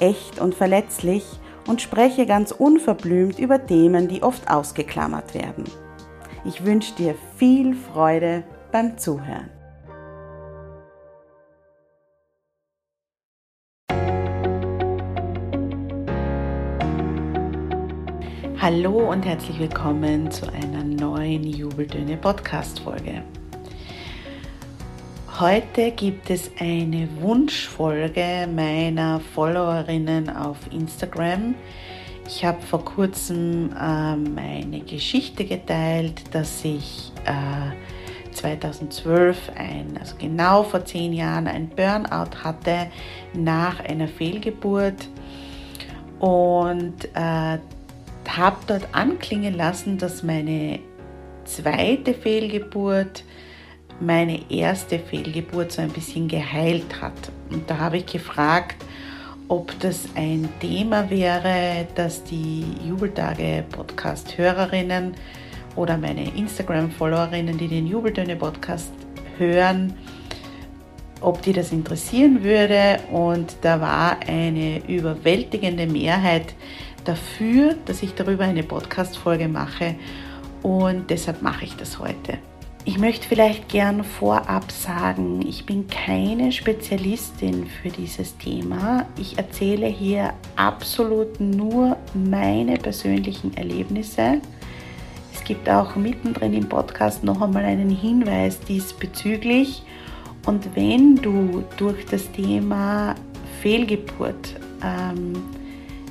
echt und verletzlich und spreche ganz unverblümt über Themen, die oft ausgeklammert werden. Ich wünsche dir viel Freude beim Zuhören. Hallo und herzlich willkommen zu einer neuen Jubeltöne Podcast Folge. Heute gibt es eine Wunschfolge meiner Followerinnen auf Instagram. Ich habe vor kurzem äh, meine Geschichte geteilt, dass ich äh, 2012, ein, also genau vor zehn Jahren, ein Burnout hatte nach einer Fehlgeburt und äh, habe dort anklingen lassen, dass meine zweite Fehlgeburt meine erste Fehlgeburt so ein bisschen geheilt hat. Und da habe ich gefragt, ob das ein Thema wäre, dass die Jubeltage Podcast-Hörerinnen oder meine Instagram-Followerinnen, die den Jubeltöne-Podcast hören, ob die das interessieren würde. Und da war eine überwältigende Mehrheit dafür, dass ich darüber eine Podcast-Folge mache. Und deshalb mache ich das heute. Ich möchte vielleicht gern vorab sagen, ich bin keine Spezialistin für dieses Thema. Ich erzähle hier absolut nur meine persönlichen Erlebnisse. Es gibt auch mittendrin im Podcast noch einmal einen Hinweis diesbezüglich. Und wenn du durch das Thema Fehlgeburt ähm,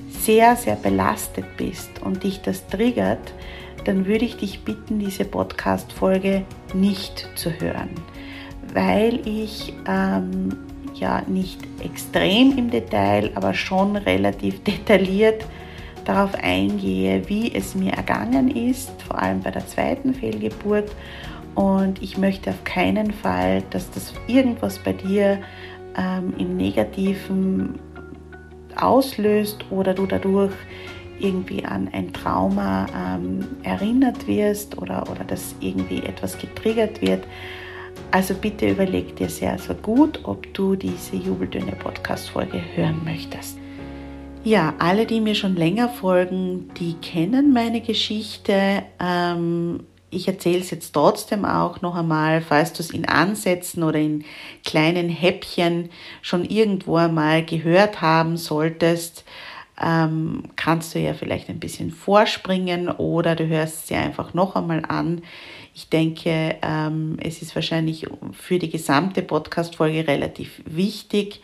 sehr, sehr belastet bist und dich das triggert, dann würde ich dich bitten, diese Podcast-Folge nicht zu hören, weil ich ähm, ja nicht extrem im Detail, aber schon relativ detailliert darauf eingehe, wie es mir ergangen ist, vor allem bei der zweiten Fehlgeburt. Und ich möchte auf keinen Fall, dass das irgendwas bei dir ähm, im Negativen auslöst oder du dadurch irgendwie an ein Trauma ähm, erinnert wirst oder, oder dass irgendwie etwas getriggert wird. Also bitte überleg dir sehr, sehr gut, ob du diese Jubeltöne Podcast-Folge hören möchtest. Ja, alle, die mir schon länger folgen, die kennen meine Geschichte. Ähm, ich erzähle es jetzt trotzdem auch noch einmal, falls du es in Ansätzen oder in kleinen Häppchen schon irgendwo einmal gehört haben solltest ähm, kannst du ja vielleicht ein bisschen vorspringen oder du hörst sie einfach noch einmal an. Ich denke, ähm, es ist wahrscheinlich für die gesamte Podcast-Folge relativ wichtig,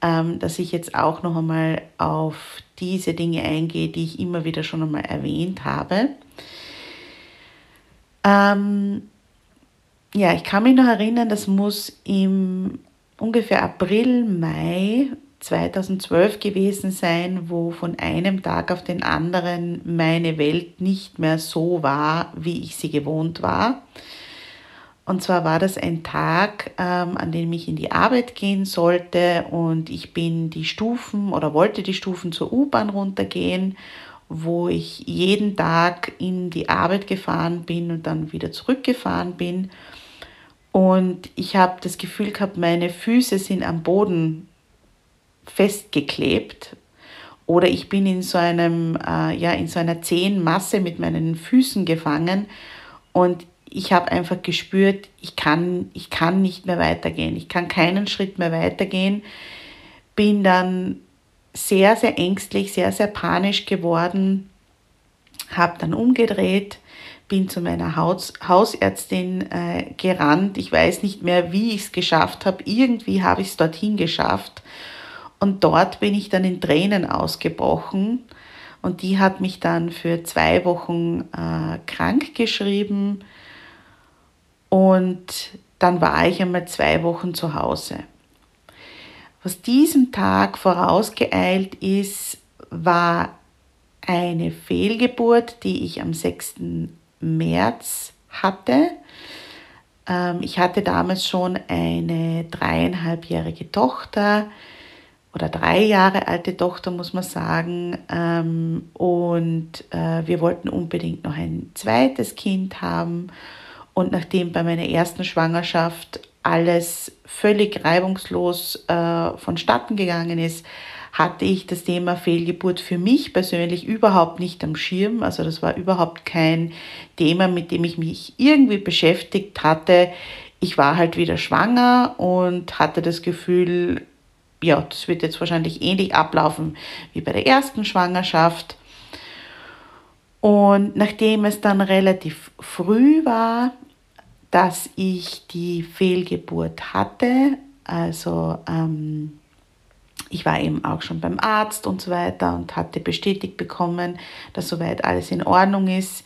ähm, dass ich jetzt auch noch einmal auf diese Dinge eingehe, die ich immer wieder schon einmal erwähnt habe. Ähm, ja, ich kann mich noch erinnern, das muss im ungefähr April, Mai 2012 gewesen sein, wo von einem Tag auf den anderen meine Welt nicht mehr so war, wie ich sie gewohnt war. Und zwar war das ein Tag, ähm, an dem ich in die Arbeit gehen sollte und ich bin die Stufen oder wollte die Stufen zur U-Bahn runtergehen, wo ich jeden Tag in die Arbeit gefahren bin und dann wieder zurückgefahren bin. Und ich habe das Gefühl gehabt, meine Füße sind am Boden festgeklebt oder ich bin in so einem äh, ja in so einer zähen Masse mit meinen Füßen gefangen und ich habe einfach gespürt, ich kann ich kann nicht mehr weitergehen. Ich kann keinen Schritt mehr weitergehen. Bin dann sehr sehr ängstlich, sehr sehr panisch geworden. habe dann umgedreht, bin zu meiner Haus Hausärztin äh, gerannt. Ich weiß nicht mehr, wie ich es geschafft habe. Irgendwie habe ich es dorthin geschafft. Und dort bin ich dann in Tränen ausgebrochen. Und die hat mich dann für zwei Wochen äh, krank geschrieben. Und dann war ich einmal zwei Wochen zu Hause. Was diesem Tag vorausgeeilt ist, war eine Fehlgeburt, die ich am 6. März hatte. Ähm, ich hatte damals schon eine dreieinhalbjährige Tochter oder drei Jahre alte Tochter, muss man sagen. Ähm, und äh, wir wollten unbedingt noch ein zweites Kind haben. Und nachdem bei meiner ersten Schwangerschaft alles völlig reibungslos äh, vonstatten gegangen ist, hatte ich das Thema Fehlgeburt für mich persönlich überhaupt nicht am Schirm. Also das war überhaupt kein Thema, mit dem ich mich irgendwie beschäftigt hatte. Ich war halt wieder schwanger und hatte das Gefühl, ja, das wird jetzt wahrscheinlich ähnlich ablaufen wie bei der ersten Schwangerschaft. Und nachdem es dann relativ früh war, dass ich die Fehlgeburt hatte, also ähm, ich war eben auch schon beim Arzt und so weiter und hatte bestätigt bekommen, dass soweit alles in Ordnung ist.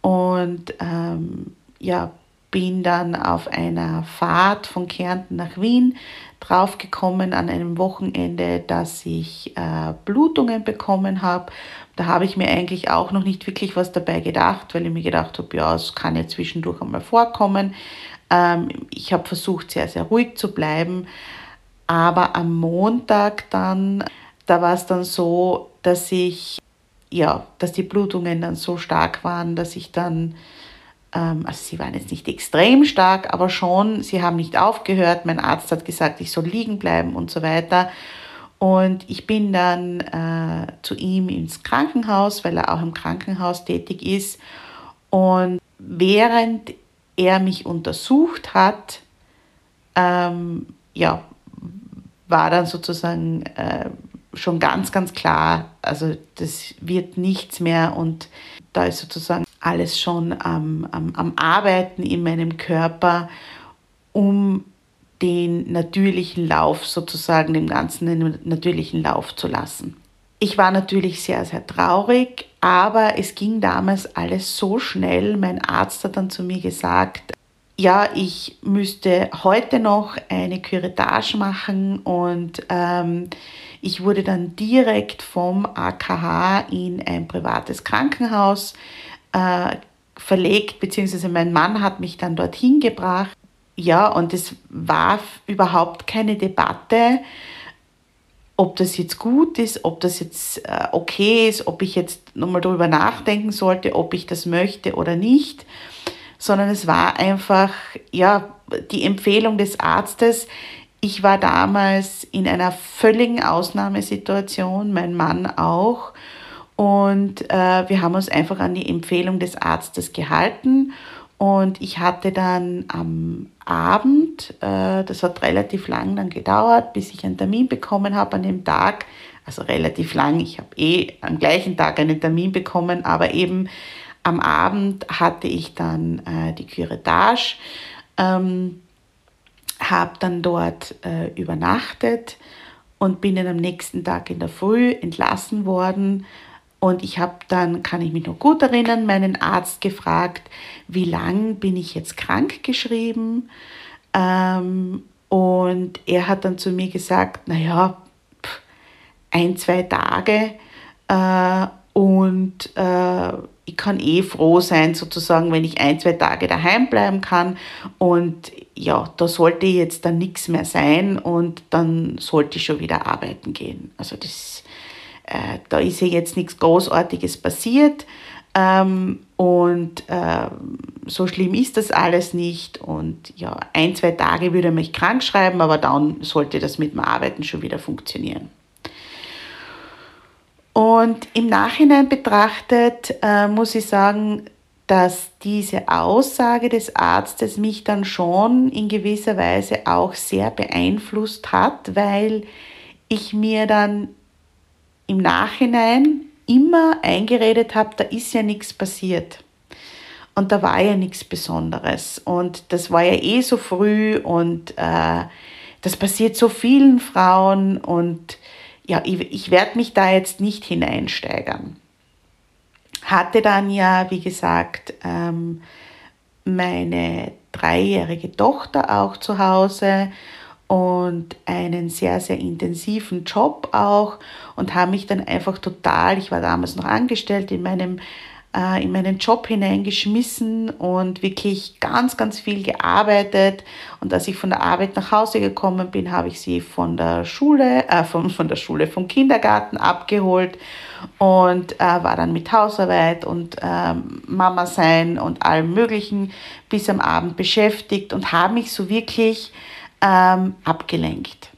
Und ähm, ja, bin dann auf einer Fahrt von Kärnten nach Wien draufgekommen an einem Wochenende, dass ich äh, Blutungen bekommen habe. Da habe ich mir eigentlich auch noch nicht wirklich was dabei gedacht, weil ich mir gedacht habe, ja, es kann ja zwischendurch einmal vorkommen. Ähm, ich habe versucht, sehr, sehr ruhig zu bleiben. Aber am Montag dann, da war es dann so, dass ich, ja, dass die Blutungen dann so stark waren, dass ich dann, also sie waren jetzt nicht extrem stark, aber schon, sie haben nicht aufgehört. Mein Arzt hat gesagt, ich soll liegen bleiben und so weiter. Und ich bin dann äh, zu ihm ins Krankenhaus, weil er auch im Krankenhaus tätig ist. Und während er mich untersucht hat, ähm, ja, war dann sozusagen äh, schon ganz, ganz klar, also das wird nichts mehr und da ist sozusagen alles schon am, am, am Arbeiten in meinem Körper, um den natürlichen Lauf sozusagen, dem Ganzen den natürlichen Lauf zu lassen. Ich war natürlich sehr, sehr traurig, aber es ging damals alles so schnell. Mein Arzt hat dann zu mir gesagt, ja, ich müsste heute noch eine Curettage machen und ähm, ich wurde dann direkt vom AKH in ein privates Krankenhaus äh, verlegt, beziehungsweise mein Mann hat mich dann dorthin gebracht. Ja, und es war überhaupt keine Debatte, ob das jetzt gut ist, ob das jetzt äh, okay ist, ob ich jetzt nochmal darüber nachdenken sollte, ob ich das möchte oder nicht sondern es war einfach, ja, die Empfehlung des Arztes. Ich war damals in einer völligen Ausnahmesituation, mein Mann auch. Und äh, wir haben uns einfach an die Empfehlung des Arztes gehalten. Und ich hatte dann am Abend, äh, das hat relativ lang dann gedauert, bis ich einen Termin bekommen habe an dem Tag, also relativ lang, ich habe eh am gleichen Tag einen Termin bekommen, aber eben am Abend hatte ich dann äh, die Curettage, ähm, habe dann dort äh, übernachtet und bin dann am nächsten Tag in der Früh entlassen worden. Und ich habe dann, kann ich mich noch gut erinnern, meinen Arzt gefragt, wie lang bin ich jetzt krank geschrieben? Ähm, und er hat dann zu mir gesagt, naja, ein, zwei Tage. Äh, und äh, ich kann eh froh sein, sozusagen, wenn ich ein, zwei Tage daheim bleiben kann. Und ja, da sollte jetzt dann nichts mehr sein und dann sollte ich schon wieder arbeiten gehen. Also das, äh, da ist ja jetzt nichts Großartiges passiert. Ähm, und äh, so schlimm ist das alles nicht. Und ja, ein, zwei Tage würde er mich krank schreiben, aber dann sollte das mit dem Arbeiten schon wieder funktionieren. Und im Nachhinein betrachtet äh, muss ich sagen, dass diese Aussage des Arztes mich dann schon in gewisser Weise auch sehr beeinflusst hat, weil ich mir dann im Nachhinein, immer eingeredet habe, da ist ja nichts passiert. Und da war ja nichts Besonderes. Und das war ja eh so früh und äh, das passiert so vielen Frauen und ja, ich, ich werde mich da jetzt nicht hineinsteigern. Hatte dann ja, wie gesagt, ähm, meine dreijährige Tochter auch zu Hause und einen sehr, sehr intensiven Job auch und habe mich dann einfach total, ich war damals noch angestellt in meinem äh, in meinen Job hineingeschmissen und wirklich ganz, ganz viel gearbeitet. Und als ich von der Arbeit nach Hause gekommen bin, habe ich sie von der Schule, äh, von, von der Schule, vom Kindergarten abgeholt und äh, war dann mit Hausarbeit und ähm, Mama sein und allem Möglichen bis am Abend beschäftigt und habe mich so wirklich ähm, abgelenkt.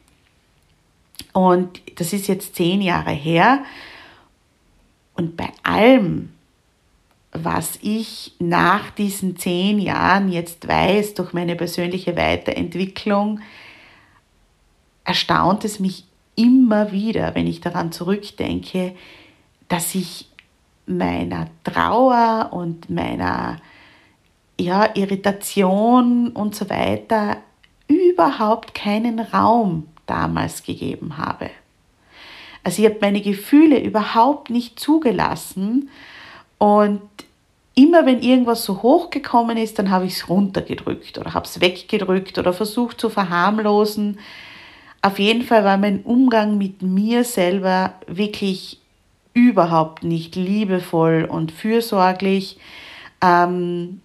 Und das ist jetzt zehn Jahre her. Und bei allem, was ich nach diesen zehn Jahren jetzt weiß durch meine persönliche Weiterentwicklung, erstaunt es mich immer wieder, wenn ich daran zurückdenke, dass ich meiner Trauer und meiner ja, Irritation und so weiter überhaupt keinen Raum damals gegeben habe. Also ich habe meine Gefühle überhaupt nicht zugelassen und immer wenn irgendwas so hochgekommen ist, dann habe ich es runtergedrückt oder habe es weggedrückt oder versucht zu verharmlosen. Auf jeden Fall war mein Umgang mit mir selber wirklich überhaupt nicht liebevoll und fürsorglich. Ähm,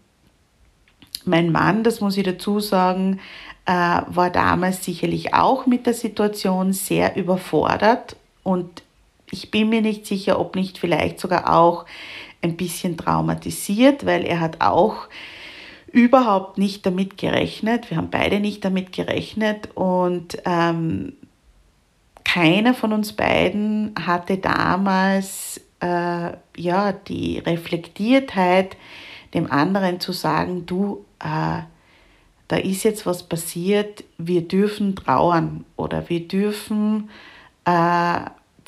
mein Mann, das muss ich dazu sagen, äh, war damals sicherlich auch mit der Situation sehr überfordert und ich bin mir nicht sicher, ob nicht vielleicht sogar auch ein bisschen traumatisiert, weil er hat auch überhaupt nicht damit gerechnet. Wir haben beide nicht damit gerechnet und ähm, keiner von uns beiden hatte damals äh, ja die Reflektiertheit, dem anderen zu sagen, du, äh, da ist jetzt was passiert, wir dürfen trauern oder wir dürfen äh,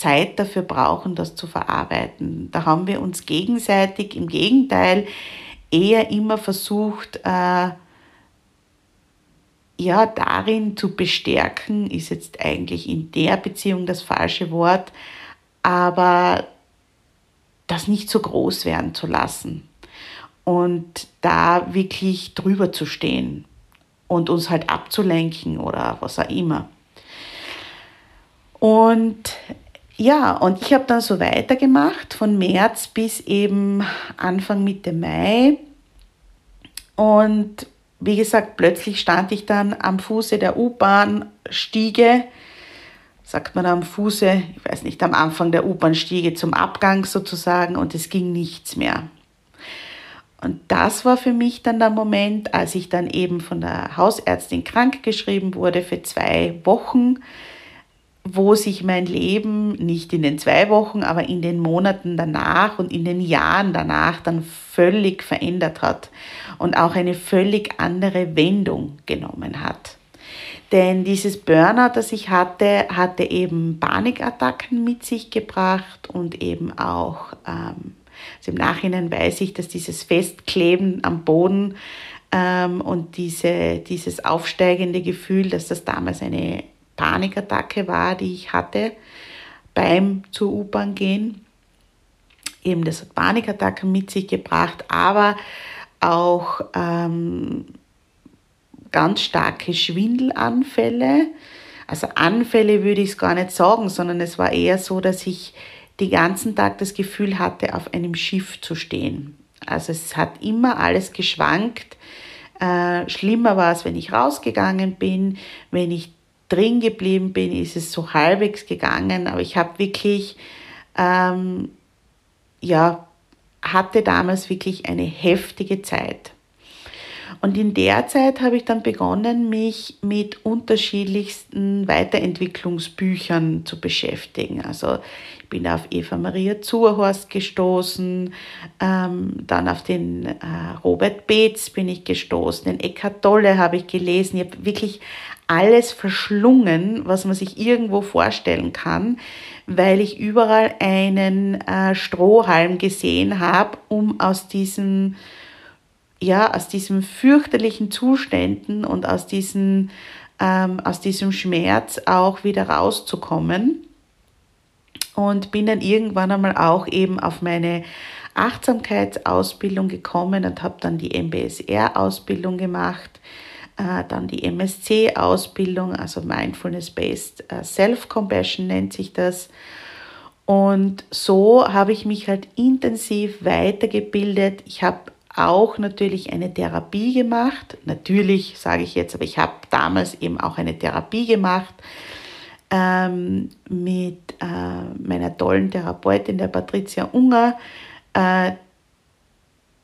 Zeit dafür brauchen, das zu verarbeiten. Da haben wir uns gegenseitig im Gegenteil eher immer versucht, äh, ja, darin zu bestärken, ist jetzt eigentlich in der Beziehung das falsche Wort, aber das nicht so groß werden zu lassen und da wirklich drüber zu stehen und uns halt abzulenken oder was auch immer. Und ja, und ich habe dann so weitergemacht von März bis eben Anfang Mitte Mai. Und wie gesagt, plötzlich stand ich dann am Fuße der U-Bahn-Stiege, sagt man am Fuße, ich weiß nicht, am Anfang der U-Bahn-Stiege zum Abgang sozusagen und es ging nichts mehr. Und das war für mich dann der Moment, als ich dann eben von der Hausärztin krankgeschrieben wurde für zwei Wochen wo sich mein Leben nicht in den zwei Wochen, aber in den Monaten danach und in den Jahren danach dann völlig verändert hat und auch eine völlig andere Wendung genommen hat. Denn dieses Burnout, das ich hatte, hatte eben Panikattacken mit sich gebracht und eben auch, ähm, also im Nachhinein weiß ich, dass dieses Festkleben am Boden ähm, und diese, dieses aufsteigende Gefühl, dass das damals eine Panikattacke war, die ich hatte beim zur U-Bahn gehen. Eben das hat Panikattacken mit sich gebracht, aber auch ähm, ganz starke Schwindelanfälle. Also Anfälle würde ich es gar nicht sagen, sondern es war eher so, dass ich den ganzen Tag das Gefühl hatte, auf einem Schiff zu stehen. Also es hat immer alles geschwankt. Äh, schlimmer war es, wenn ich rausgegangen bin, wenn ich drin geblieben bin, ist es so halbwegs gegangen, aber ich habe wirklich, ähm, ja, hatte damals wirklich eine heftige Zeit. Und in der Zeit habe ich dann begonnen, mich mit unterschiedlichsten Weiterentwicklungsbüchern zu beschäftigen. Also ich bin auf Eva Maria Zurhorst gestoßen, ähm, dann auf den äh, Robert Beetz bin ich gestoßen, den Eckhart Tolle habe ich gelesen. Ich habe wirklich alles verschlungen, was man sich irgendwo vorstellen kann, weil ich überall einen äh, Strohhalm gesehen habe, um aus diesem ja, aus diesen fürchterlichen Zuständen und aus, diesen, ähm, aus diesem Schmerz auch wieder rauszukommen. Und bin dann irgendwann einmal auch eben auf meine Achtsamkeitsausbildung gekommen und habe dann die MBSR-Ausbildung gemacht, dann die MSC-Ausbildung, also Mindfulness-Based äh, Self-Compassion nennt sich das. Und so habe ich mich halt intensiv weitergebildet. Ich habe auch natürlich eine Therapie gemacht. Natürlich sage ich jetzt, aber ich habe damals eben auch eine Therapie gemacht ähm, mit äh, meiner tollen Therapeutin, der Patricia Unger, äh,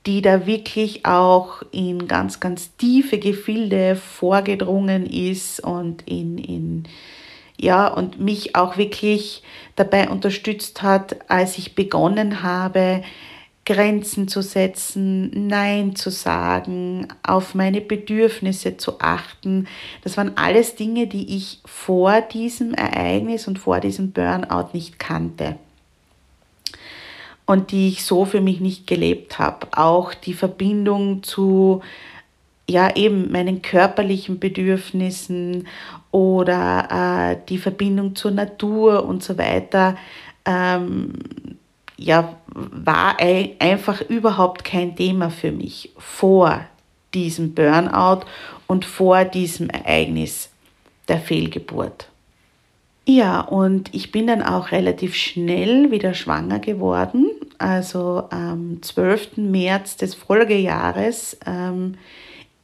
die da wirklich auch in ganz, ganz tiefe Gefilde vorgedrungen ist und in, in ja, und mich auch wirklich dabei unterstützt hat, als ich begonnen habe, Grenzen zu setzen, Nein zu sagen, auf meine Bedürfnisse zu achten. Das waren alles Dinge, die ich vor diesem Ereignis und vor diesem Burnout nicht kannte und die ich so für mich nicht gelebt habe. Auch die Verbindung zu ja eben meinen körperlichen Bedürfnissen oder äh, die Verbindung zur Natur und so weiter. Ähm, ja, war einfach überhaupt kein Thema für mich vor diesem Burnout und vor diesem Ereignis der Fehlgeburt. Ja, und ich bin dann auch relativ schnell wieder schwanger geworden. Also am 12. März des Folgejahres ähm,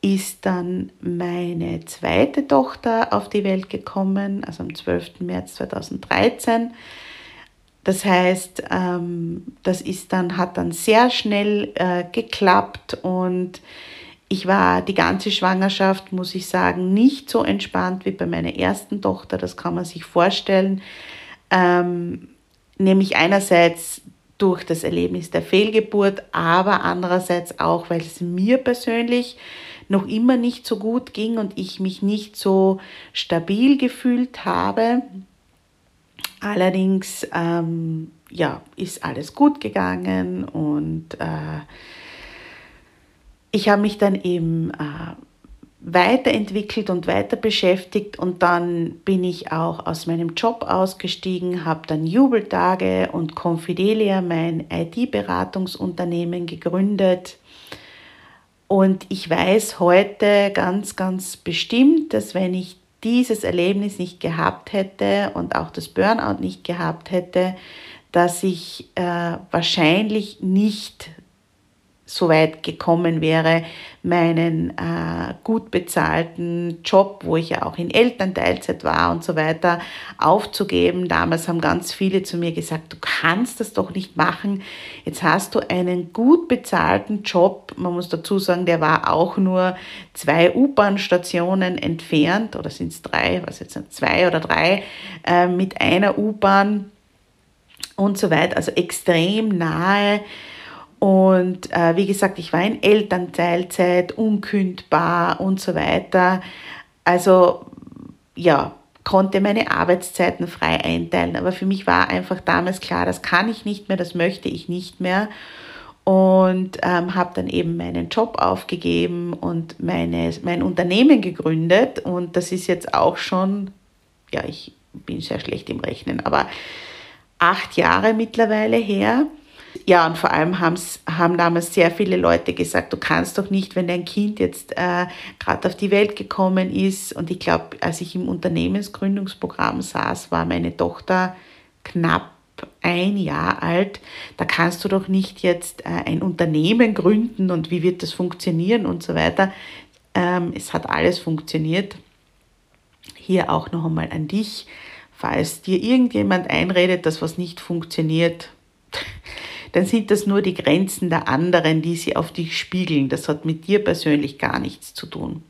ist dann meine zweite Tochter auf die Welt gekommen, also am 12. März 2013. Das heißt, ähm, das ist dann, hat dann sehr schnell äh, geklappt und ich war die ganze Schwangerschaft, muss ich sagen, nicht so entspannt wie bei meiner ersten Tochter. Das kann man sich vorstellen. Ähm, nämlich einerseits durch das Erlebnis der Fehlgeburt, aber andererseits auch, weil es mir persönlich noch immer nicht so gut ging und ich mich nicht so stabil gefühlt habe. Allerdings ähm, ja, ist alles gut gegangen und äh, ich habe mich dann eben äh, weiterentwickelt und weiter beschäftigt und dann bin ich auch aus meinem Job ausgestiegen, habe dann Jubeltage und Confidelia, mein IT-Beratungsunternehmen, gegründet. Und ich weiß heute ganz, ganz bestimmt, dass wenn ich dieses Erlebnis nicht gehabt hätte und auch das Burnout nicht gehabt hätte, dass ich äh, wahrscheinlich nicht so weit gekommen wäre, meinen äh, gut bezahlten Job, wo ich ja auch in Elternteilzeit war und so weiter, aufzugeben. Damals haben ganz viele zu mir gesagt, du kannst das doch nicht machen. Jetzt hast du einen gut bezahlten Job. Man muss dazu sagen, der war auch nur zwei U-Bahn-Stationen entfernt, oder sind es drei, was jetzt sind, zwei oder drei, äh, mit einer U-Bahn und so weiter, also extrem nahe und äh, wie gesagt, ich war in Elternteilzeit, unkündbar und so weiter. Also ja, konnte meine Arbeitszeiten frei einteilen. Aber für mich war einfach damals klar, das kann ich nicht mehr, das möchte ich nicht mehr. Und ähm, habe dann eben meinen Job aufgegeben und meine, mein Unternehmen gegründet. Und das ist jetzt auch schon, ja, ich bin sehr schlecht im Rechnen, aber acht Jahre mittlerweile her. Ja, und vor allem haben damals sehr viele Leute gesagt, du kannst doch nicht, wenn dein Kind jetzt äh, gerade auf die Welt gekommen ist. Und ich glaube, als ich im Unternehmensgründungsprogramm saß, war meine Tochter knapp ein Jahr alt. Da kannst du doch nicht jetzt äh, ein Unternehmen gründen und wie wird das funktionieren und so weiter. Ähm, es hat alles funktioniert. Hier auch noch einmal an dich. Falls dir irgendjemand einredet, dass was nicht funktioniert, dann sind das nur die Grenzen der anderen, die sie auf dich spiegeln. Das hat mit dir persönlich gar nichts zu tun.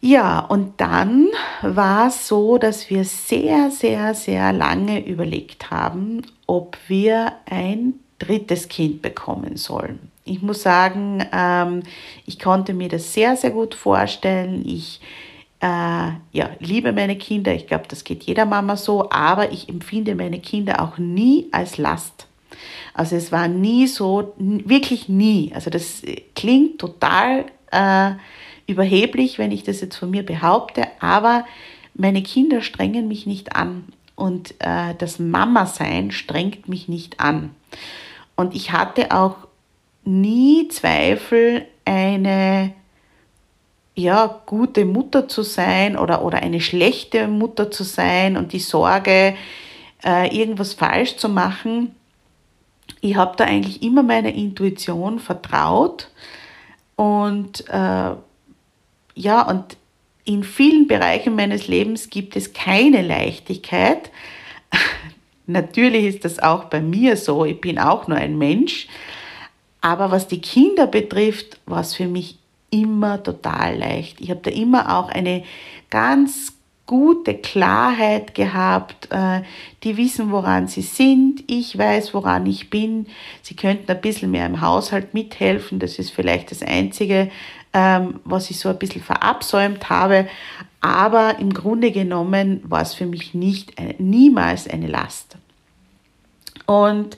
Ja, und dann war es so, dass wir sehr, sehr, sehr lange überlegt haben, ob wir ein drittes Kind bekommen sollen. Ich muss sagen, ähm, ich konnte mir das sehr, sehr gut vorstellen. Ich äh, ja, liebe meine Kinder, ich glaube, das geht jeder Mama so, aber ich empfinde meine Kinder auch nie als Last. Also es war nie so, wirklich nie. Also das klingt total äh, überheblich, wenn ich das jetzt von mir behaupte, aber meine Kinder strengen mich nicht an und äh, das Mama-Sein strengt mich nicht an. Und ich hatte auch nie Zweifel, eine ja, gute Mutter zu sein oder, oder eine schlechte Mutter zu sein und die Sorge, äh, irgendwas falsch zu machen. Ich habe da eigentlich immer meiner Intuition vertraut und äh, ja, und in vielen Bereichen meines Lebens gibt es keine Leichtigkeit. Natürlich ist das auch bei mir so, ich bin auch nur ein Mensch. Aber was die Kinder betrifft, war es für mich immer total leicht. Ich habe da immer auch eine ganz gute Klarheit gehabt. Äh, die wissen, woran sie sind. Ich weiß, woran ich bin. Sie könnten ein bisschen mehr im Haushalt mithelfen. Das ist vielleicht das Einzige, ähm, was ich so ein bisschen verabsäumt habe. Aber im Grunde genommen war es für mich nicht, niemals eine Last. Und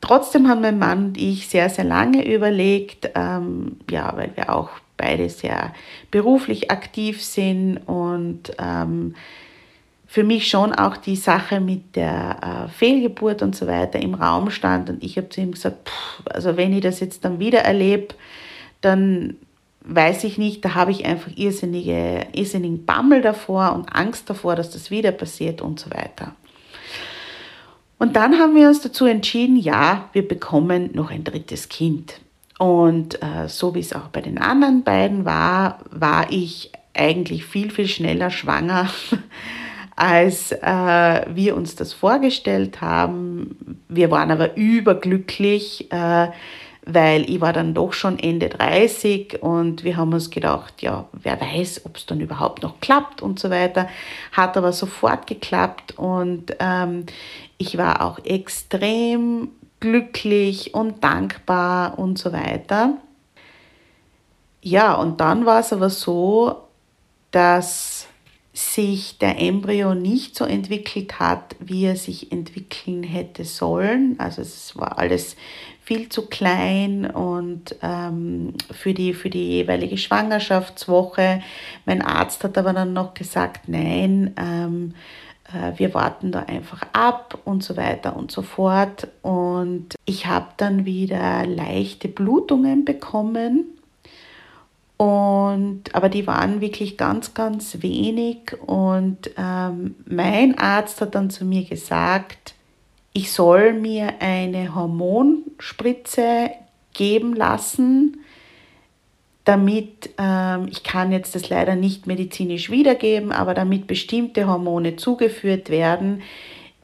Trotzdem haben mein Mann und ich sehr, sehr lange überlegt, ähm, ja, weil wir auch beide sehr beruflich aktiv sind und ähm, für mich schon auch die Sache mit der äh, Fehlgeburt und so weiter im Raum stand. Und ich habe zu ihm gesagt, pff, also wenn ich das jetzt dann wieder erlebe, dann weiß ich nicht, da habe ich einfach irrsinnige, irrsinnigen Bammel davor und Angst davor, dass das wieder passiert und so weiter. Und dann haben wir uns dazu entschieden, ja, wir bekommen noch ein drittes Kind. Und äh, so wie es auch bei den anderen beiden war, war ich eigentlich viel, viel schneller schwanger, als äh, wir uns das vorgestellt haben. Wir waren aber überglücklich, äh, weil ich war dann doch schon Ende 30 und wir haben uns gedacht, ja, wer weiß, ob es dann überhaupt noch klappt und so weiter. Hat aber sofort geklappt und ähm, ich war auch extrem glücklich und dankbar und so weiter. Ja, und dann war es aber so, dass sich der Embryo nicht so entwickelt hat, wie er sich entwickeln hätte sollen. Also es war alles viel zu klein und ähm, für, die, für die jeweilige Schwangerschaftswoche. Mein Arzt hat aber dann noch gesagt, nein, ähm, äh, wir warten da einfach ab und so weiter und so fort. Und ich habe dann wieder leichte Blutungen bekommen. Und, aber die waren wirklich ganz, ganz wenig. Und ähm, mein Arzt hat dann zu mir gesagt, ich soll mir eine Hormonspritze geben lassen, damit, ähm, ich kann jetzt das leider nicht medizinisch wiedergeben, aber damit bestimmte Hormone zugeführt werden,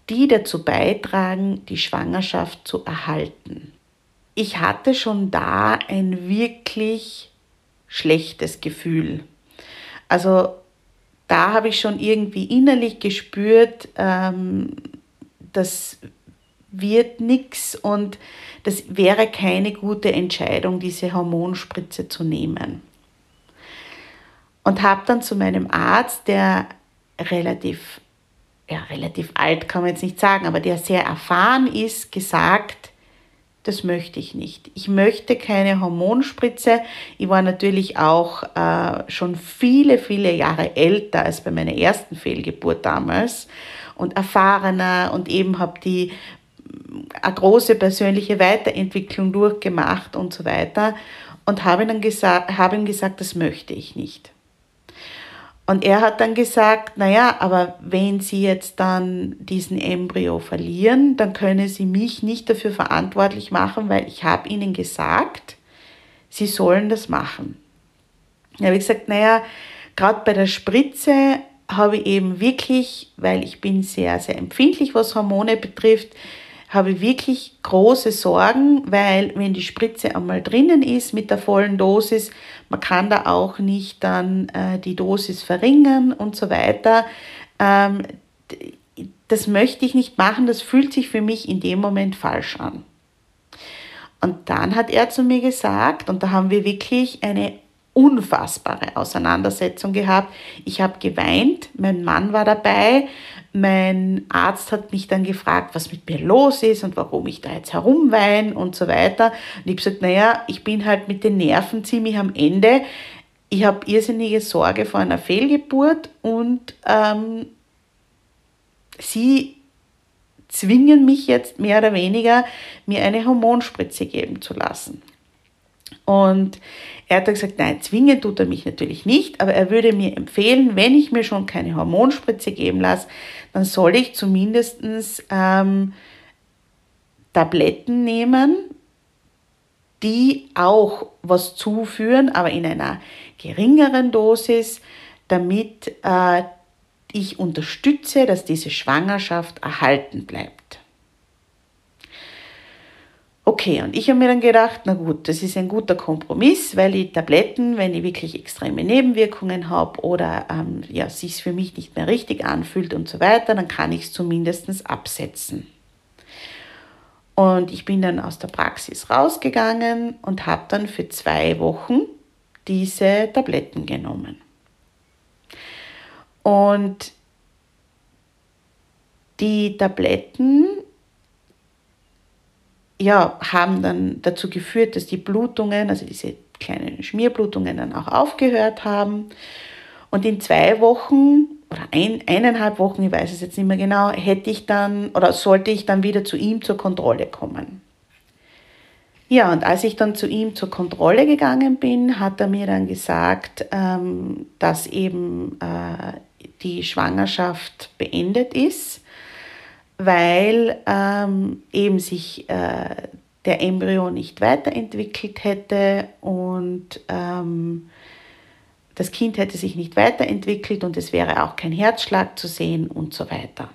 die dazu beitragen, die Schwangerschaft zu erhalten. Ich hatte schon da ein wirklich schlechtes Gefühl. Also da habe ich schon irgendwie innerlich gespürt, ähm, das wird nichts und das wäre keine gute Entscheidung, diese Hormonspritze zu nehmen. Und habe dann zu meinem Arzt, der relativ, ja, relativ alt kann man jetzt nicht sagen, aber der sehr erfahren ist, gesagt, das möchte ich nicht. Ich möchte keine Hormonspritze. Ich war natürlich auch äh, schon viele, viele Jahre älter als bei meiner ersten Fehlgeburt damals und erfahrener und eben habe die eine große persönliche Weiterentwicklung durchgemacht und so weiter und habe, dann gesagt, habe ihm gesagt, das möchte ich nicht. Und er hat dann gesagt, naja, aber wenn Sie jetzt dann diesen Embryo verlieren, dann können Sie mich nicht dafür verantwortlich machen, weil ich habe Ihnen gesagt, Sie sollen das machen. Da habe ich gesagt, naja, gerade bei der Spritze habe ich eben wirklich, weil ich bin sehr, sehr empfindlich, was Hormone betrifft, habe wirklich große Sorgen, weil wenn die Spritze einmal drinnen ist mit der vollen Dosis, man kann da auch nicht dann äh, die Dosis verringern und so weiter. Ähm, das möchte ich nicht machen, das fühlt sich für mich in dem Moment falsch an. Und dann hat er zu mir gesagt, und da haben wir wirklich eine unfassbare Auseinandersetzung gehabt. Ich habe geweint, mein Mann war dabei, mein Arzt hat mich dann gefragt, was mit mir los ist und warum ich da jetzt herumweine und so weiter. Und ich habe gesagt, naja, ich bin halt mit den Nerven ziemlich am Ende. Ich habe irrsinnige Sorge vor einer Fehlgeburt und ähm, sie zwingen mich jetzt mehr oder weniger, mir eine Hormonspritze geben zu lassen. Und er hat gesagt, nein, zwingen tut er mich natürlich nicht, aber er würde mir empfehlen, wenn ich mir schon keine Hormonspritze geben lasse, dann soll ich zumindest ähm, Tabletten nehmen, die auch was zuführen, aber in einer geringeren Dosis, damit äh, ich unterstütze, dass diese Schwangerschaft erhalten bleibt. Okay, und ich habe mir dann gedacht, na gut, das ist ein guter Kompromiss, weil die Tabletten, wenn ich wirklich extreme Nebenwirkungen habe oder ähm, ja, sich für mich nicht mehr richtig anfühlt und so weiter, dann kann ich es zumindest absetzen. Und ich bin dann aus der Praxis rausgegangen und habe dann für zwei Wochen diese Tabletten genommen. Und die Tabletten ja, haben dann dazu geführt, dass die Blutungen, also diese kleinen Schmierblutungen dann auch aufgehört haben. Und in zwei Wochen oder ein, eineinhalb Wochen, ich weiß es jetzt nicht mehr genau, hätte ich dann oder sollte ich dann wieder zu ihm zur Kontrolle kommen. Ja, und als ich dann zu ihm zur Kontrolle gegangen bin, hat er mir dann gesagt, ähm, dass eben äh, die Schwangerschaft beendet ist weil ähm, eben sich äh, der Embryo nicht weiterentwickelt hätte und ähm, das Kind hätte sich nicht weiterentwickelt und es wäre auch kein Herzschlag zu sehen und so weiter.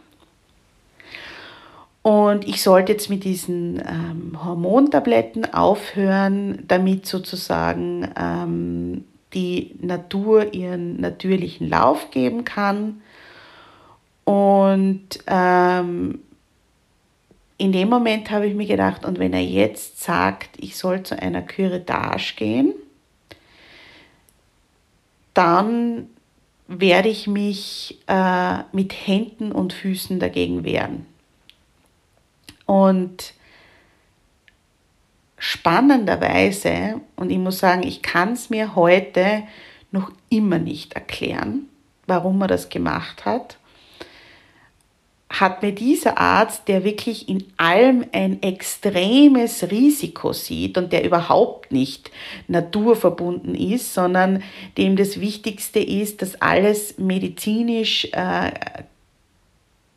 Und ich sollte jetzt mit diesen ähm, Hormontabletten aufhören, damit sozusagen ähm, die Natur ihren natürlichen Lauf geben kann und ähm, in dem Moment habe ich mir gedacht, und wenn er jetzt sagt, ich soll zu einer Curettage gehen, dann werde ich mich äh, mit Händen und Füßen dagegen wehren. Und spannenderweise, und ich muss sagen, ich kann es mir heute noch immer nicht erklären, warum er das gemacht hat hat mir dieser Arzt, der wirklich in allem ein extremes Risiko sieht und der überhaupt nicht naturverbunden ist, sondern dem das Wichtigste ist, dass alles medizinisch äh,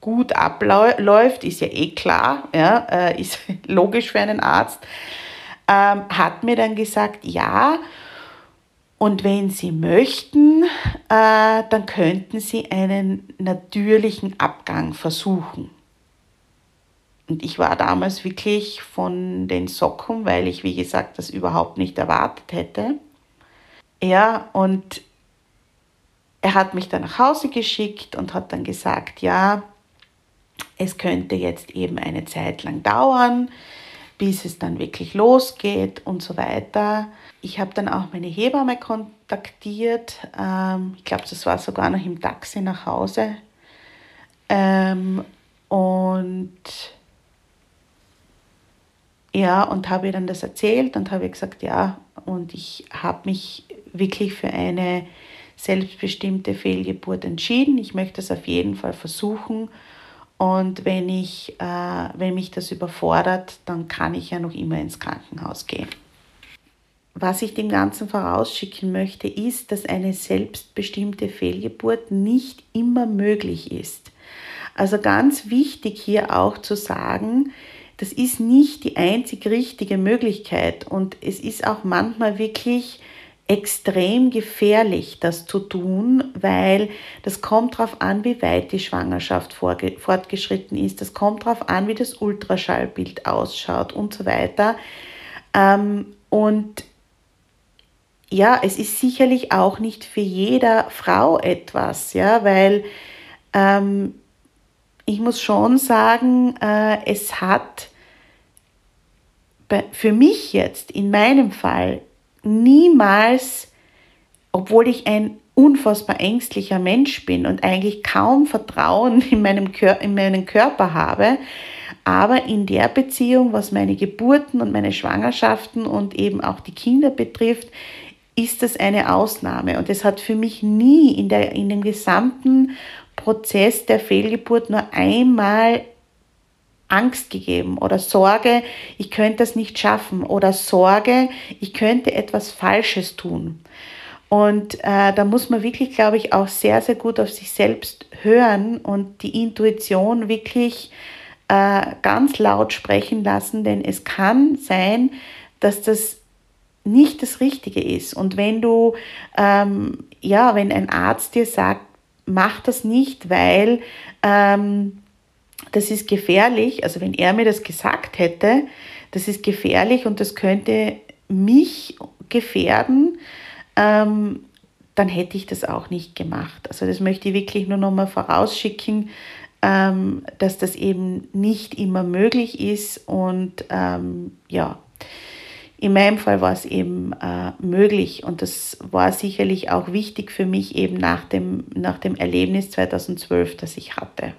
gut abläuft, ist ja eh klar, ja, äh, ist logisch für einen Arzt, ähm, hat mir dann gesagt, ja, und wenn Sie möchten, äh, dann könnten Sie einen natürlichen Abgang versuchen. Und ich war damals wirklich von den Socken, weil ich, wie gesagt, das überhaupt nicht erwartet hätte. Ja, und er hat mich dann nach Hause geschickt und hat dann gesagt, ja, es könnte jetzt eben eine Zeit lang dauern, bis es dann wirklich losgeht und so weiter. Ich habe dann auch meine Hebamme kontaktiert. Ähm, ich glaube, das war sogar noch im Taxi nach Hause. Ähm, und ja, und habe ihr dann das erzählt und habe gesagt, ja, und ich habe mich wirklich für eine selbstbestimmte Fehlgeburt entschieden. Ich möchte es auf jeden Fall versuchen. Und wenn, ich, äh, wenn mich das überfordert, dann kann ich ja noch immer ins Krankenhaus gehen. Was ich dem Ganzen vorausschicken möchte, ist, dass eine selbstbestimmte Fehlgeburt nicht immer möglich ist. Also ganz wichtig hier auch zu sagen, das ist nicht die einzig richtige Möglichkeit und es ist auch manchmal wirklich extrem gefährlich, das zu tun, weil das kommt darauf an, wie weit die Schwangerschaft fortgeschritten ist, das kommt darauf an, wie das Ultraschallbild ausschaut und so weiter. Ähm, und ja, es ist sicherlich auch nicht für jeder Frau etwas, ja, weil ähm, ich muss schon sagen, äh, es hat für mich jetzt in meinem Fall niemals obwohl ich ein unfassbar ängstlicher Mensch bin und eigentlich kaum Vertrauen in, meinem Kör in meinen Körper habe, aber in der Beziehung, was meine Geburten und meine Schwangerschaften und eben auch die Kinder betrifft, ist das eine Ausnahme. Und es hat für mich nie in, der, in dem gesamten Prozess der Fehlgeburt nur einmal Angst gegeben oder Sorge, ich könnte das nicht schaffen oder Sorge, ich könnte etwas Falsches tun. Und äh, da muss man wirklich, glaube ich, auch sehr, sehr gut auf sich selbst hören und die Intuition wirklich äh, ganz laut sprechen lassen, denn es kann sein, dass das nicht das Richtige ist. Und wenn du, ähm, ja, wenn ein Arzt dir sagt, mach das nicht, weil ähm, das ist gefährlich, also wenn er mir das gesagt hätte, das ist gefährlich und das könnte mich gefährden, ähm, dann hätte ich das auch nicht gemacht. Also das möchte ich wirklich nur noch mal vorausschicken, ähm, dass das eben nicht immer möglich ist und ähm, ja, in meinem Fall war es eben äh, möglich und das war sicherlich auch wichtig für mich eben nach dem, nach dem Erlebnis 2012, das ich hatte.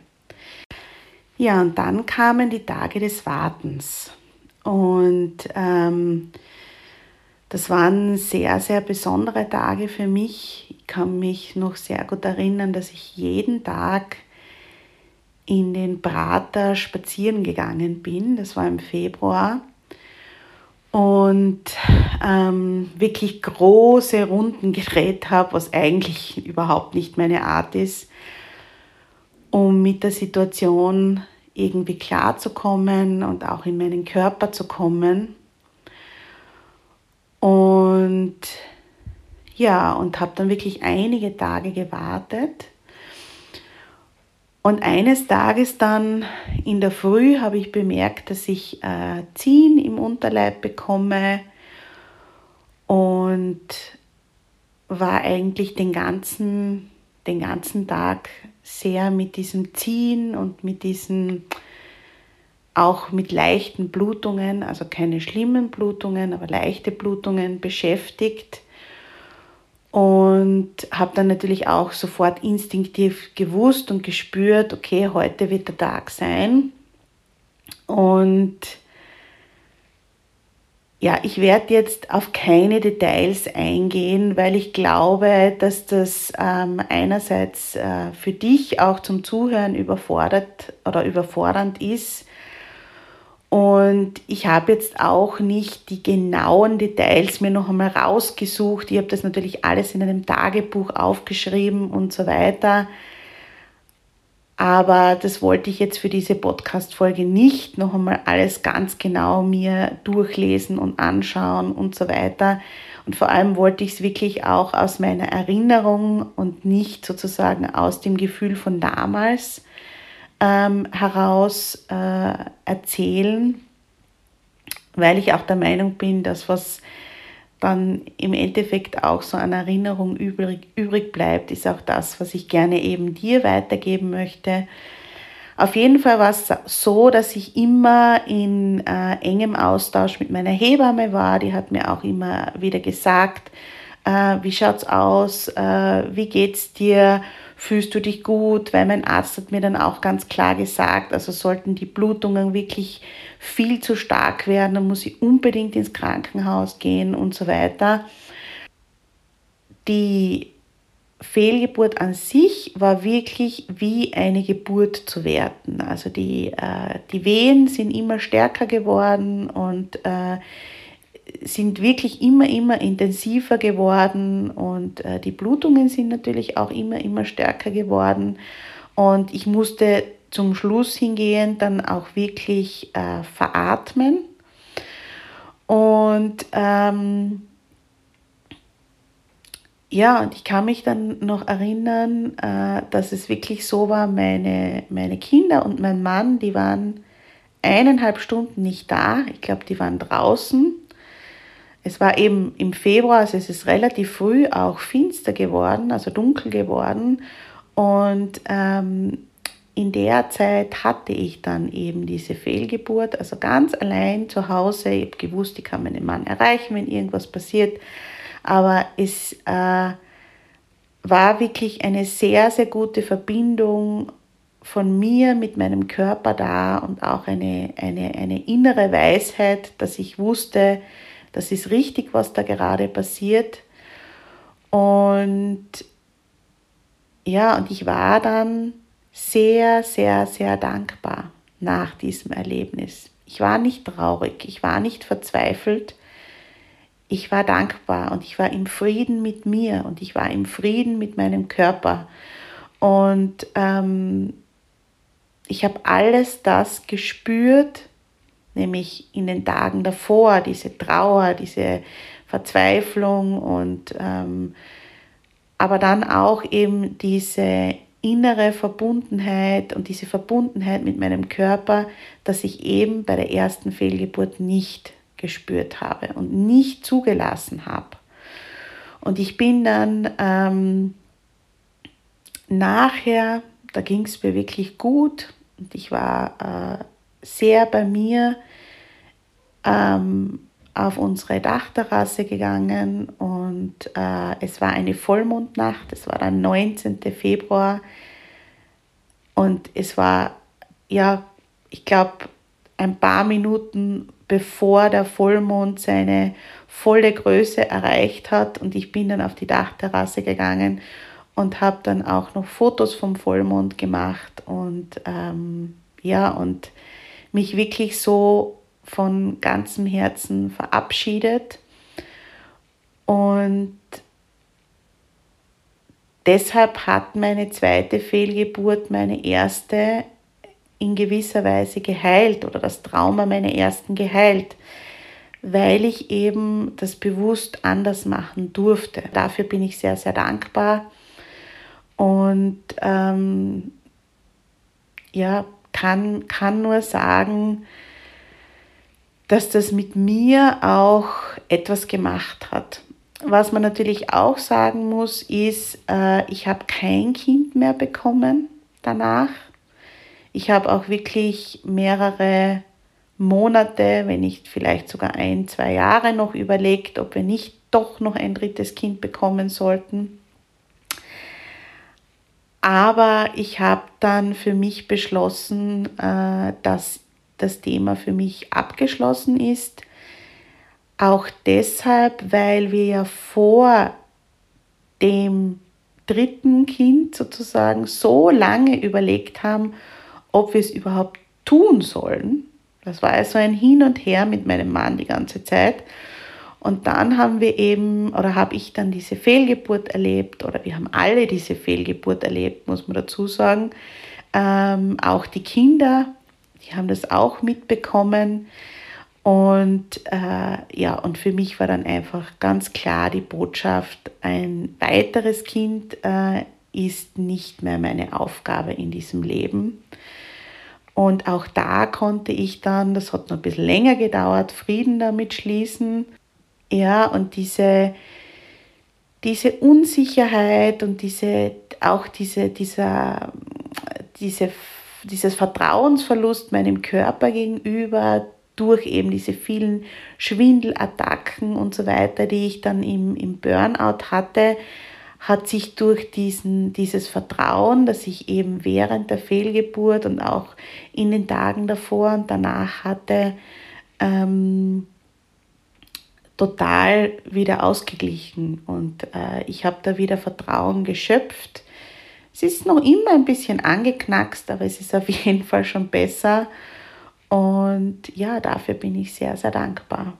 Ja, und dann kamen die Tage des Wartens und ähm, das waren sehr, sehr besondere Tage für mich. Ich kann mich noch sehr gut erinnern, dass ich jeden Tag in den Prater spazieren gegangen bin. Das war im Februar und ähm, wirklich große Runden gedreht habe, was eigentlich überhaupt nicht meine Art ist, um mit der Situation irgendwie klarzukommen und auch in meinen Körper zu kommen. Und ja, und habe dann wirklich einige Tage gewartet und eines Tages dann in der Früh habe ich bemerkt, dass ich äh, Ziehen im Unterleib bekomme und war eigentlich den ganzen, den ganzen Tag sehr mit diesem Ziehen und mit diesen auch mit leichten Blutungen, also keine schlimmen Blutungen, aber leichte Blutungen beschäftigt und habe dann natürlich auch sofort instinktiv gewusst und gespürt, okay, heute wird der Tag sein. Und ja, ich werde jetzt auf keine Details eingehen, weil ich glaube, dass das ähm, einerseits äh, für dich auch zum Zuhören überfordert oder überfordernd ist und ich habe jetzt auch nicht die genauen Details mir noch einmal rausgesucht. Ich habe das natürlich alles in einem Tagebuch aufgeschrieben und so weiter. Aber das wollte ich jetzt für diese Podcast-Folge nicht noch einmal alles ganz genau mir durchlesen und anschauen und so weiter. Und vor allem wollte ich es wirklich auch aus meiner Erinnerung und nicht sozusagen aus dem Gefühl von damals ähm, heraus äh, erzählen, weil ich auch der Meinung bin, dass was dann im Endeffekt auch so an Erinnerung übrig, übrig bleibt, ist auch das, was ich gerne eben dir weitergeben möchte. Auf jeden Fall war es so, dass ich immer in äh, engem Austausch mit meiner Hebamme war. Die hat mir auch immer wieder gesagt, äh, wie schaut's aus, äh, wie geht's dir, fühlst du dich gut, weil mein Arzt hat mir dann auch ganz klar gesagt, also sollten die Blutungen wirklich viel zu stark werden, dann muss ich unbedingt ins Krankenhaus gehen und so weiter. Die Fehlgeburt an sich war wirklich wie eine Geburt zu werten. Also die, äh, die Wehen sind immer stärker geworden und äh, sind wirklich immer, immer intensiver geworden und äh, die Blutungen sind natürlich auch immer, immer stärker geworden. Und ich musste zum Schluss hingehen dann auch wirklich äh, veratmen. Und ähm, ja, und ich kann mich dann noch erinnern, äh, dass es wirklich so war, meine, meine Kinder und mein Mann, die waren eineinhalb Stunden nicht da. Ich glaube, die waren draußen. Es war eben im Februar, also es ist relativ früh auch finster geworden, also dunkel geworden. Und ähm, in der Zeit hatte ich dann eben diese Fehlgeburt, also ganz allein zu Hause. Ich habe gewusst, ich kann meinen Mann erreichen, wenn irgendwas passiert. Aber es äh, war wirklich eine sehr, sehr gute Verbindung von mir mit meinem Körper da und auch eine, eine, eine innere Weisheit, dass ich wusste, das ist richtig, was da gerade passiert. Und ja, und ich war dann sehr, sehr, sehr dankbar nach diesem Erlebnis. Ich war nicht traurig, ich war nicht verzweifelt, ich war dankbar und ich war im Frieden mit mir und ich war im Frieden mit meinem Körper. Und ähm, ich habe alles das gespürt, nämlich in den Tagen davor, diese Trauer, diese Verzweiflung und ähm, aber dann auch eben diese innere Verbundenheit und diese Verbundenheit mit meinem Körper, dass ich eben bei der ersten Fehlgeburt nicht gespürt habe und nicht zugelassen habe. Und ich bin dann ähm, nachher, da ging es mir wirklich gut und ich war äh, sehr bei mir ähm, auf unsere Dachterrasse gegangen und äh, es war eine Vollmondnacht, es war der 19. Februar und es war, ja, ich glaube, ein paar Minuten bevor der Vollmond seine volle Größe erreicht hat und ich bin dann auf die Dachterrasse gegangen und habe dann auch noch Fotos vom Vollmond gemacht und ähm, ja und mich wirklich so von ganzem Herzen verabschiedet und deshalb hat meine zweite Fehlgeburt meine erste in gewisser Weise geheilt oder das Trauma meiner ersten geheilt, weil ich eben das bewusst anders machen durfte. Dafür bin ich sehr, sehr dankbar und ähm, ja, kann, kann nur sagen, dass das mit mir auch etwas gemacht hat. Was man natürlich auch sagen muss, ist, äh, ich habe kein Kind mehr bekommen danach. Ich habe auch wirklich mehrere Monate, wenn nicht vielleicht sogar ein, zwei Jahre noch überlegt, ob wir nicht doch noch ein drittes Kind bekommen sollten. Aber ich habe dann für mich beschlossen, äh, dass das Thema für mich abgeschlossen ist. Auch deshalb, weil wir ja vor dem dritten Kind sozusagen so lange überlegt haben, ob wir es überhaupt tun sollen. Das war also ein Hin und Her mit meinem Mann die ganze Zeit. Und dann haben wir eben, oder habe ich dann diese Fehlgeburt erlebt, oder wir haben alle diese Fehlgeburt erlebt, muss man dazu sagen. Ähm, auch die Kinder, die haben das auch mitbekommen. Und äh, ja, und für mich war dann einfach ganz klar die Botschaft, ein weiteres Kind äh, ist nicht mehr meine Aufgabe in diesem Leben. Und auch da konnte ich dann, das hat noch ein bisschen länger gedauert, Frieden damit schließen. Ja, und diese, diese Unsicherheit und diese, auch diese, dieser, diese, dieses Vertrauensverlust meinem Körper gegenüber durch eben diese vielen Schwindelattacken und so weiter, die ich dann im, im Burnout hatte, hat sich durch diesen, dieses Vertrauen, das ich eben während der Fehlgeburt und auch in den Tagen davor und danach hatte, ähm, total wieder ausgeglichen. Und äh, ich habe da wieder Vertrauen geschöpft. Es ist noch immer ein bisschen angeknackst, aber es ist auf jeden Fall schon besser. Und ja, dafür bin ich sehr, sehr dankbar.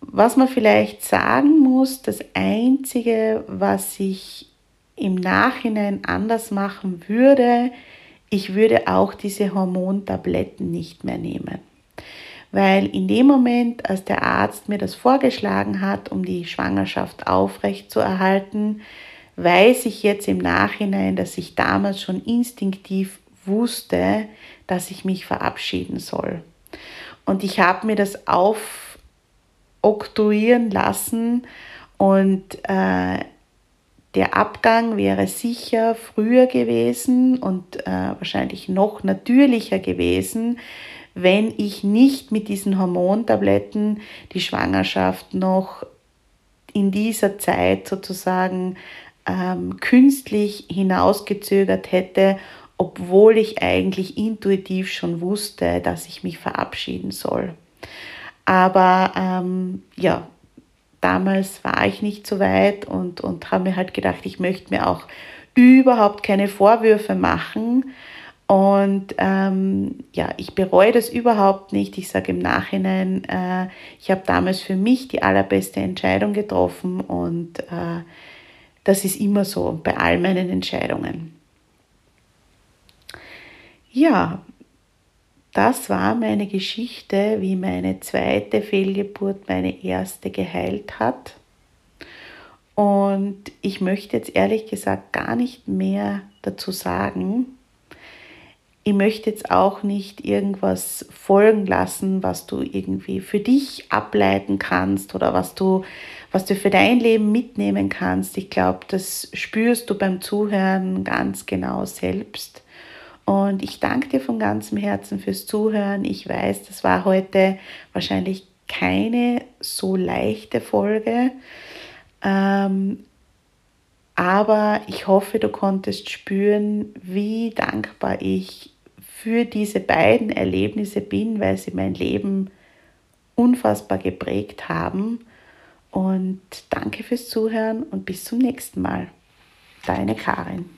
Was man vielleicht sagen muss, das Einzige, was ich im Nachhinein anders machen würde, ich würde auch diese Hormontabletten nicht mehr nehmen. Weil in dem Moment, als der Arzt mir das vorgeschlagen hat, um die Schwangerschaft aufrecht zu erhalten, weiß ich jetzt im Nachhinein, dass ich damals schon instinktiv wusste, dass ich mich verabschieden soll. Und ich habe mir das auf oktroyieren lassen und äh, der Abgang wäre sicher früher gewesen und äh, wahrscheinlich noch natürlicher gewesen, wenn ich nicht mit diesen Hormontabletten die Schwangerschaft noch in dieser Zeit sozusagen ähm, künstlich hinausgezögert hätte, obwohl ich eigentlich intuitiv schon wusste, dass ich mich verabschieden soll. Aber ähm, ja, damals war ich nicht so weit und, und habe mir halt gedacht, ich möchte mir auch überhaupt keine Vorwürfe machen. Und ähm, ja, ich bereue das überhaupt nicht. Ich sage im Nachhinein, äh, ich habe damals für mich die allerbeste Entscheidung getroffen und äh, das ist immer so bei all meinen Entscheidungen. Ja, das war meine Geschichte, wie meine zweite Fehlgeburt meine erste geheilt hat. Und ich möchte jetzt ehrlich gesagt gar nicht mehr dazu sagen. Ich möchte jetzt auch nicht irgendwas folgen lassen, was du irgendwie für dich ableiten kannst oder was du, was du für dein Leben mitnehmen kannst. Ich glaube, das spürst du beim Zuhören ganz genau selbst. Und ich danke dir von ganzem Herzen fürs Zuhören. Ich weiß, das war heute wahrscheinlich keine so leichte Folge. Ähm, aber ich hoffe, du konntest spüren, wie dankbar ich für diese beiden Erlebnisse bin, weil sie mein Leben unfassbar geprägt haben. Und danke fürs Zuhören und bis zum nächsten Mal. Deine Karin.